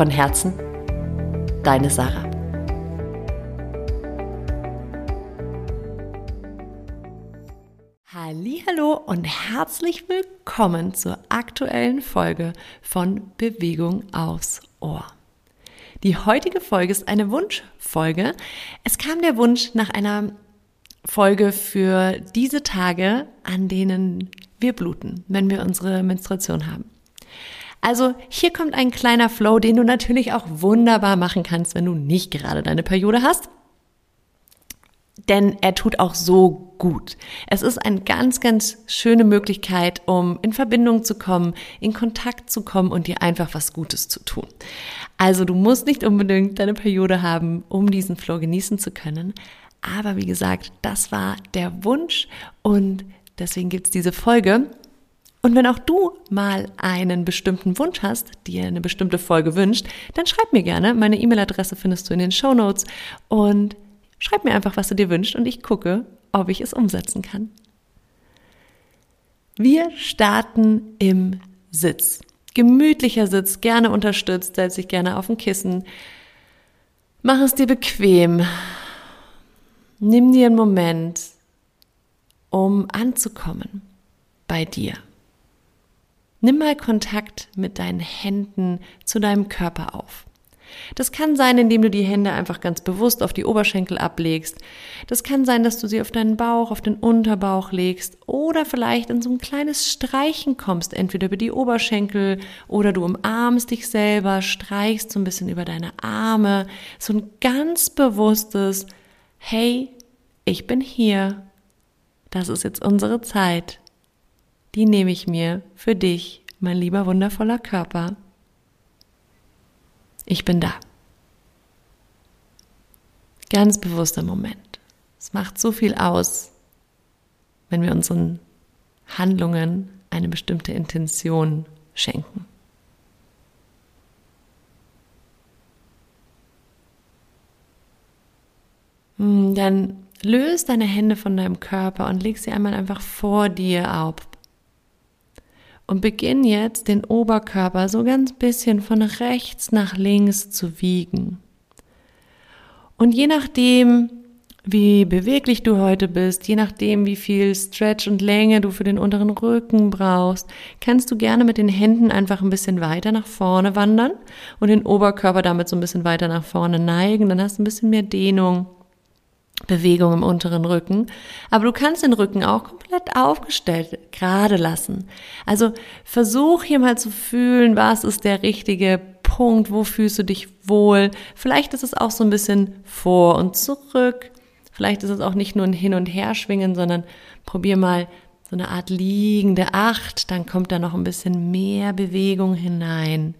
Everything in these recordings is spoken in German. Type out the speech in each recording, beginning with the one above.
Von Herzen, deine Sarah. Hallo und herzlich willkommen zur aktuellen Folge von Bewegung aufs Ohr. Die heutige Folge ist eine Wunschfolge. Es kam der Wunsch nach einer Folge für diese Tage, an denen wir bluten, wenn wir unsere Menstruation haben. Also hier kommt ein kleiner Flow, den du natürlich auch wunderbar machen kannst, wenn du nicht gerade deine Periode hast. Denn er tut auch so gut. Es ist eine ganz, ganz schöne Möglichkeit, um in Verbindung zu kommen, in Kontakt zu kommen und dir einfach was Gutes zu tun. Also du musst nicht unbedingt deine Periode haben, um diesen Flow genießen zu können. Aber wie gesagt, das war der Wunsch und deswegen gibt's diese Folge. Und wenn auch du mal einen bestimmten Wunsch hast, dir eine bestimmte Folge wünscht, dann schreib mir gerne. Meine E-Mail-Adresse findest du in den Show Notes und schreib mir einfach, was du dir wünschst und ich gucke, ob ich es umsetzen kann. Wir starten im Sitz. Gemütlicher Sitz, gerne unterstützt, setz dich gerne auf ein Kissen. Mach es dir bequem. Nimm dir einen Moment, um anzukommen bei dir. Nimm mal Kontakt mit deinen Händen zu deinem Körper auf. Das kann sein, indem du die Hände einfach ganz bewusst auf die Oberschenkel ablegst. Das kann sein, dass du sie auf deinen Bauch, auf den Unterbauch legst oder vielleicht in so ein kleines Streichen kommst, entweder über die Oberschenkel oder du umarmst dich selber, streichst so ein bisschen über deine Arme. So ein ganz bewusstes, hey, ich bin hier. Das ist jetzt unsere Zeit die nehme ich mir für dich, mein lieber wundervoller Körper. Ich bin da. Ganz bewusster Moment. Es macht so viel aus, wenn wir unseren Handlungen eine bestimmte Intention schenken. Hm, dann löst deine Hände von deinem Körper und leg sie einmal einfach vor dir auf, und beginn jetzt den Oberkörper so ganz bisschen von rechts nach links zu wiegen. Und je nachdem, wie beweglich du heute bist, je nachdem, wie viel Stretch und Länge du für den unteren Rücken brauchst, kannst du gerne mit den Händen einfach ein bisschen weiter nach vorne wandern und den Oberkörper damit so ein bisschen weiter nach vorne neigen. Dann hast du ein bisschen mehr Dehnung. Bewegung im unteren Rücken. Aber du kannst den Rücken auch komplett aufgestellt gerade lassen. Also versuch hier mal zu fühlen, was ist der richtige Punkt, wo fühlst du dich wohl. Vielleicht ist es auch so ein bisschen vor und zurück. Vielleicht ist es auch nicht nur ein Hin- und Herschwingen, sondern probier mal so eine Art liegende Acht. Dann kommt da noch ein bisschen mehr Bewegung hinein.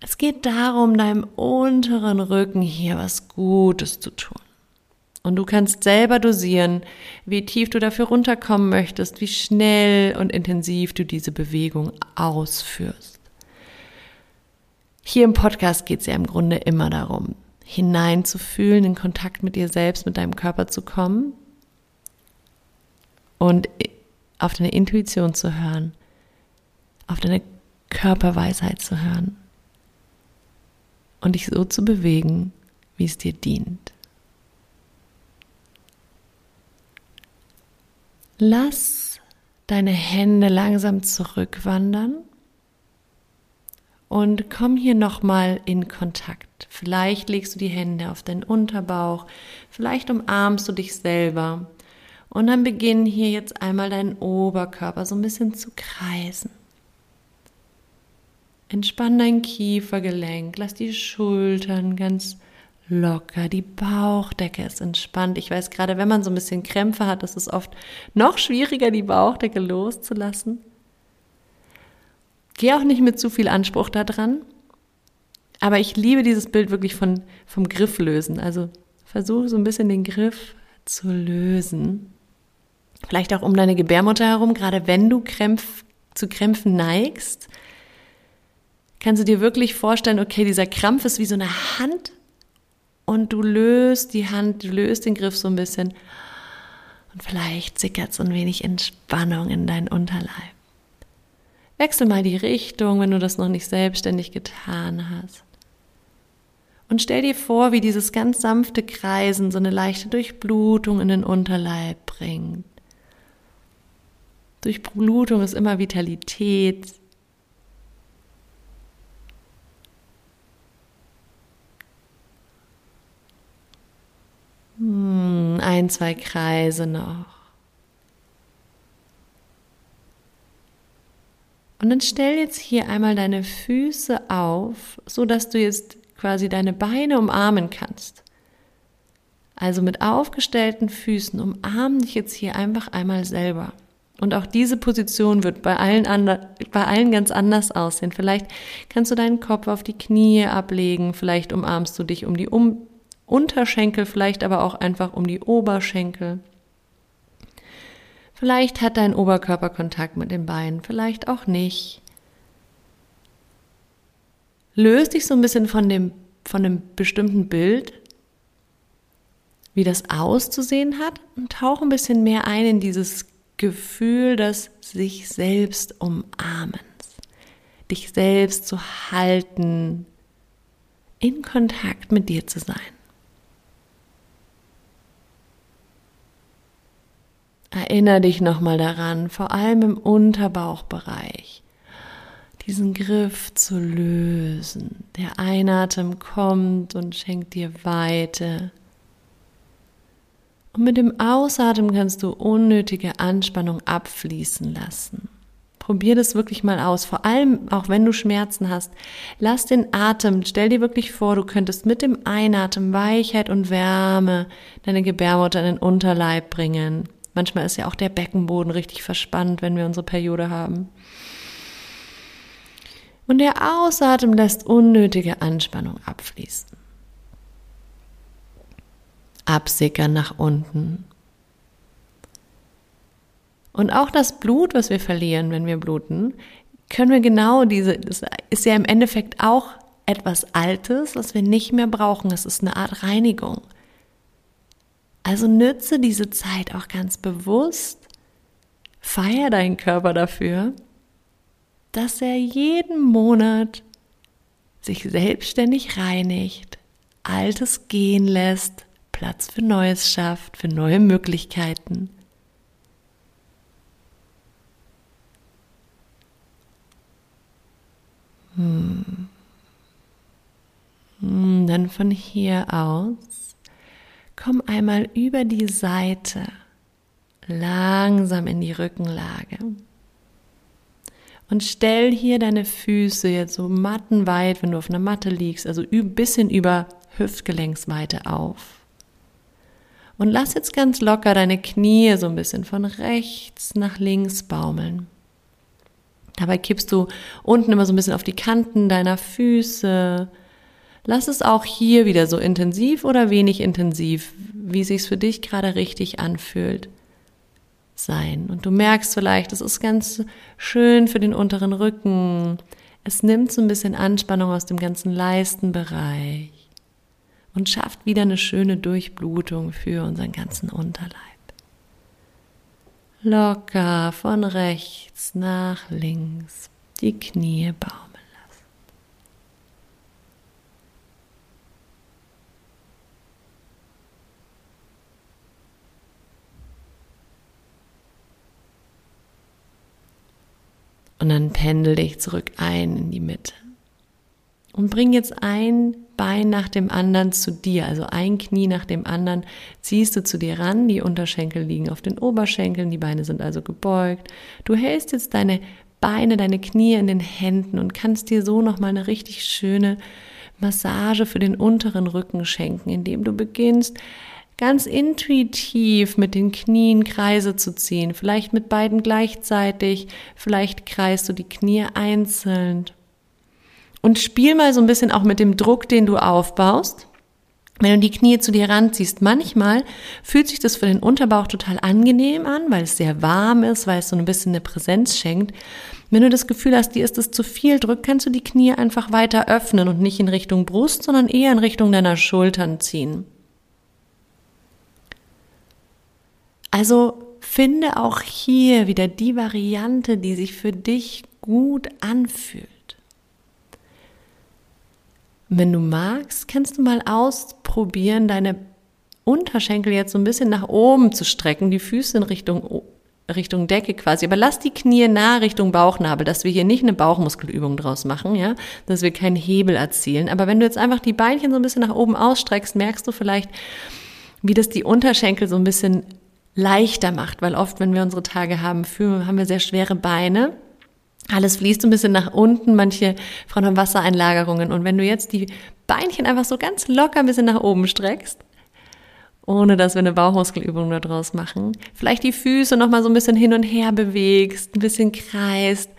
Es geht darum, deinem unteren Rücken hier was Gutes zu tun. Und du kannst selber dosieren, wie tief du dafür runterkommen möchtest, wie schnell und intensiv du diese Bewegung ausführst. Hier im Podcast geht es ja im Grunde immer darum, hineinzufühlen, in Kontakt mit dir selbst, mit deinem Körper zu kommen und auf deine Intuition zu hören, auf deine Körperweisheit zu hören und dich so zu bewegen, wie es dir dient. Lass deine Hände langsam zurückwandern und komm hier nochmal in Kontakt. Vielleicht legst du die Hände auf deinen Unterbauch, vielleicht umarmst du dich selber und dann beginn hier jetzt einmal deinen Oberkörper so ein bisschen zu kreisen. Entspann dein Kiefergelenk, lass die Schultern ganz locker, die Bauchdecke ist entspannt. Ich weiß gerade, wenn man so ein bisschen Krämpfe hat, ist es oft noch schwieriger, die Bauchdecke loszulassen. Geh auch nicht mit zu viel Anspruch da dran. Aber ich liebe dieses Bild wirklich von, vom Griff lösen. Also versuche so ein bisschen den Griff zu lösen. Vielleicht auch um deine Gebärmutter herum, gerade wenn du Krämpf, zu Krämpfen neigst, kannst du dir wirklich vorstellen, okay, dieser Krampf ist wie so eine Hand und du löst die Hand, du löst den Griff so ein bisschen und vielleicht sickert so ein wenig Entspannung in deinen Unterleib. Wechsel mal die Richtung, wenn du das noch nicht selbstständig getan hast. Und stell dir vor, wie dieses ganz sanfte Kreisen so eine leichte Durchblutung in den Unterleib bringt. Durchblutung ist immer Vitalität. Hm, zwei Kreise noch. Und dann stell jetzt hier einmal deine Füße auf, so dass du jetzt quasi deine Beine umarmen kannst. Also mit aufgestellten Füßen umarm dich jetzt hier einfach einmal selber. Und auch diese Position wird bei allen, andre, bei allen ganz anders aussehen. Vielleicht kannst du deinen Kopf auf die Knie ablegen, vielleicht umarmst du dich um die um Unterschenkel, vielleicht aber auch einfach um die Oberschenkel. Vielleicht hat dein Oberkörper Kontakt mit den Beinen, vielleicht auch nicht. Löst dich so ein bisschen von dem, von einem bestimmten Bild, wie das auszusehen hat und tauch ein bisschen mehr ein in dieses Gefühl des sich selbst umarmens, dich selbst zu halten, in Kontakt mit dir zu sein. Erinnere dich nochmal daran, vor allem im Unterbauchbereich, diesen Griff zu lösen. Der Einatem kommt und schenkt dir Weite. Und mit dem Ausatmen kannst du unnötige Anspannung abfließen lassen. Probier das wirklich mal aus, vor allem auch wenn du Schmerzen hast. Lass den Atem, stell dir wirklich vor, du könntest mit dem Einatmen Weichheit und Wärme deine Gebärmutter in den Unterleib bringen. Manchmal ist ja auch der Beckenboden richtig verspannt, wenn wir unsere Periode haben. Und der Ausatmen lässt unnötige Anspannung abfließen. Absickern nach unten. Und auch das Blut, was wir verlieren, wenn wir bluten, können wir genau diese, das ist ja im Endeffekt auch etwas Altes, was wir nicht mehr brauchen. Es ist eine Art Reinigung. Also nütze diese Zeit auch ganz bewusst. Feier deinen Körper dafür, dass er jeden Monat sich selbstständig reinigt, Altes gehen lässt, Platz für Neues schafft, für neue Möglichkeiten. Hm. hm dann von hier aus Komm einmal über die Seite langsam in die Rückenlage. Und stell hier deine Füße jetzt so mattenweit, wenn du auf einer Matte liegst, also ein bisschen über Hüftgelenksweite auf. Und lass jetzt ganz locker deine Knie so ein bisschen von rechts nach links baumeln. Dabei kippst du unten immer so ein bisschen auf die Kanten deiner Füße, Lass es auch hier wieder so intensiv oder wenig intensiv, wie sich's für dich gerade richtig anfühlt, sein. Und du merkst vielleicht, es ist ganz schön für den unteren Rücken. Es nimmt so ein bisschen Anspannung aus dem ganzen Leistenbereich und schafft wieder eine schöne Durchblutung für unseren ganzen Unterleib. Locker von rechts nach links die Knie bauen. Und dann pendel dich zurück ein in die Mitte. Und bring jetzt ein Bein nach dem anderen zu dir, also ein Knie nach dem anderen, ziehst du zu dir ran, die Unterschenkel liegen auf den Oberschenkeln, die Beine sind also gebeugt. Du hältst jetzt deine Beine, deine Knie in den Händen und kannst dir so nochmal eine richtig schöne Massage für den unteren Rücken schenken, indem du beginnst, ganz intuitiv mit den Knien Kreise zu ziehen, vielleicht mit beiden gleichzeitig, vielleicht kreist du die Knie einzeln. Und spiel mal so ein bisschen auch mit dem Druck, den du aufbaust. Wenn du die Knie zu dir ranziehst, manchmal fühlt sich das für den Unterbauch total angenehm an, weil es sehr warm ist, weil es so ein bisschen eine Präsenz schenkt. Wenn du das Gefühl hast, dir ist es zu viel, drück, kannst du die Knie einfach weiter öffnen und nicht in Richtung Brust, sondern eher in Richtung deiner Schultern ziehen. Also finde auch hier wieder die Variante, die sich für dich gut anfühlt. Wenn du magst, kannst du mal ausprobieren, deine Unterschenkel jetzt so ein bisschen nach oben zu strecken, die Füße in Richtung, Richtung Decke quasi. Aber lass die Knie nah Richtung Bauchnabel, dass wir hier nicht eine Bauchmuskelübung draus machen, ja, dass wir keinen Hebel erzielen. Aber wenn du jetzt einfach die Beinchen so ein bisschen nach oben ausstreckst, merkst du vielleicht, wie das die Unterschenkel so ein bisschen leichter macht, weil oft, wenn wir unsere Tage haben, haben wir sehr schwere Beine alles fließt ein bisschen nach unten, manche Frauen haben Wassereinlagerungen. Und wenn du jetzt die Beinchen einfach so ganz locker ein bisschen nach oben streckst, ohne dass wir eine Bauchmuskelübung daraus machen, vielleicht die Füße nochmal so ein bisschen hin und her bewegst, ein bisschen kreist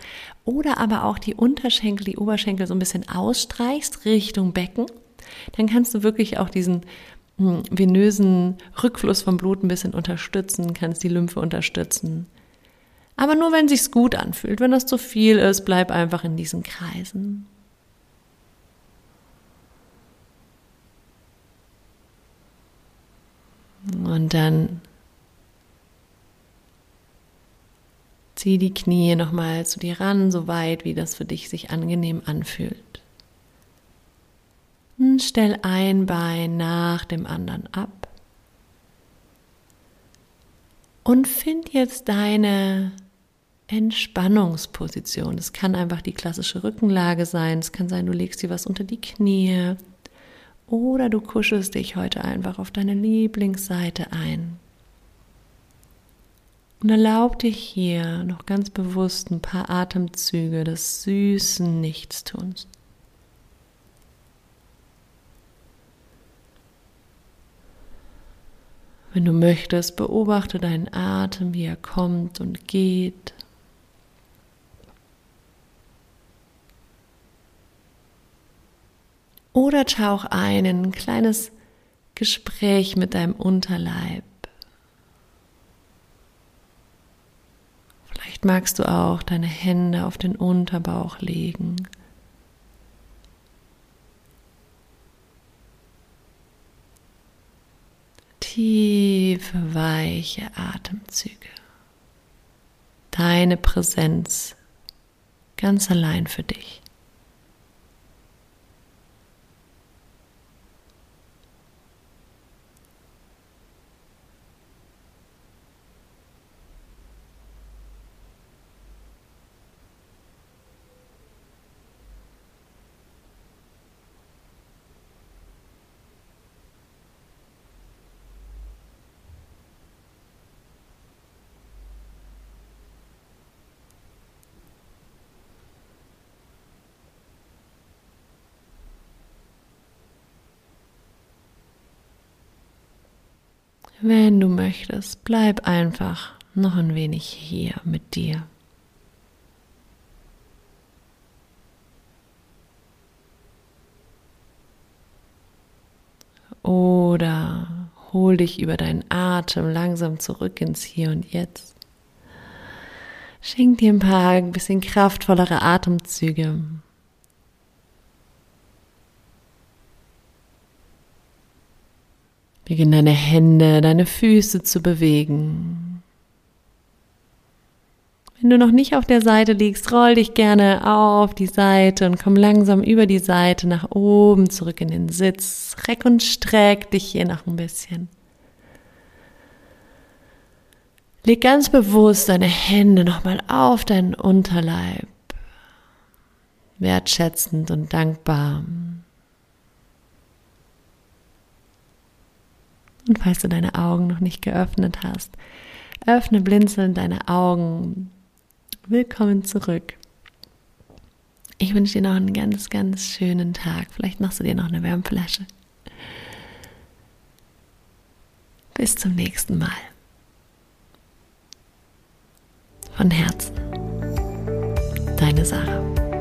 oder aber auch die Unterschenkel, die Oberschenkel so ein bisschen ausstreichst Richtung Becken, dann kannst du wirklich auch diesen venösen Rückfluss vom Blut ein bisschen unterstützen, kannst die Lymphe unterstützen. Aber nur wenn sich's gut anfühlt. Wenn das zu viel ist, bleib einfach in diesen Kreisen. Und dann zieh die Knie nochmal zu dir ran, so weit, wie das für dich sich angenehm anfühlt. Und stell ein Bein nach dem anderen ab. Und find jetzt deine Entspannungsposition. Es kann einfach die klassische Rückenlage sein. Es kann sein, du legst dir was unter die Knie. Oder du kuschelst dich heute einfach auf deine Lieblingsseite ein. Und erlaub dir hier noch ganz bewusst ein paar Atemzüge des süßen Nichtstuns. Wenn du möchtest, beobachte deinen Atem, wie er kommt und geht. Oder tauch ein in ein kleines Gespräch mit deinem Unterleib. Vielleicht magst du auch deine Hände auf den Unterbauch legen. Tiefe, weiche Atemzüge. Deine Präsenz ganz allein für dich. Wenn du möchtest, bleib einfach noch ein wenig hier mit dir. Oder hol dich über deinen Atem langsam zurück ins Hier und Jetzt. Schenk dir ein paar ein bisschen kraftvollere Atemzüge. Beginn deine Hände, deine Füße zu bewegen. Wenn du noch nicht auf der Seite liegst, roll dich gerne auf die Seite und komm langsam über die Seite nach oben zurück in den Sitz. Reck und streck dich hier noch ein bisschen. Leg ganz bewusst deine Hände nochmal auf deinen Unterleib. Wertschätzend und dankbar. Und falls du deine Augen noch nicht geöffnet hast, öffne blinzelnd deine Augen. Willkommen zurück. Ich wünsche dir noch einen ganz, ganz schönen Tag. Vielleicht machst du dir noch eine Wärmflasche. Bis zum nächsten Mal. Von Herzen. Deine Sarah.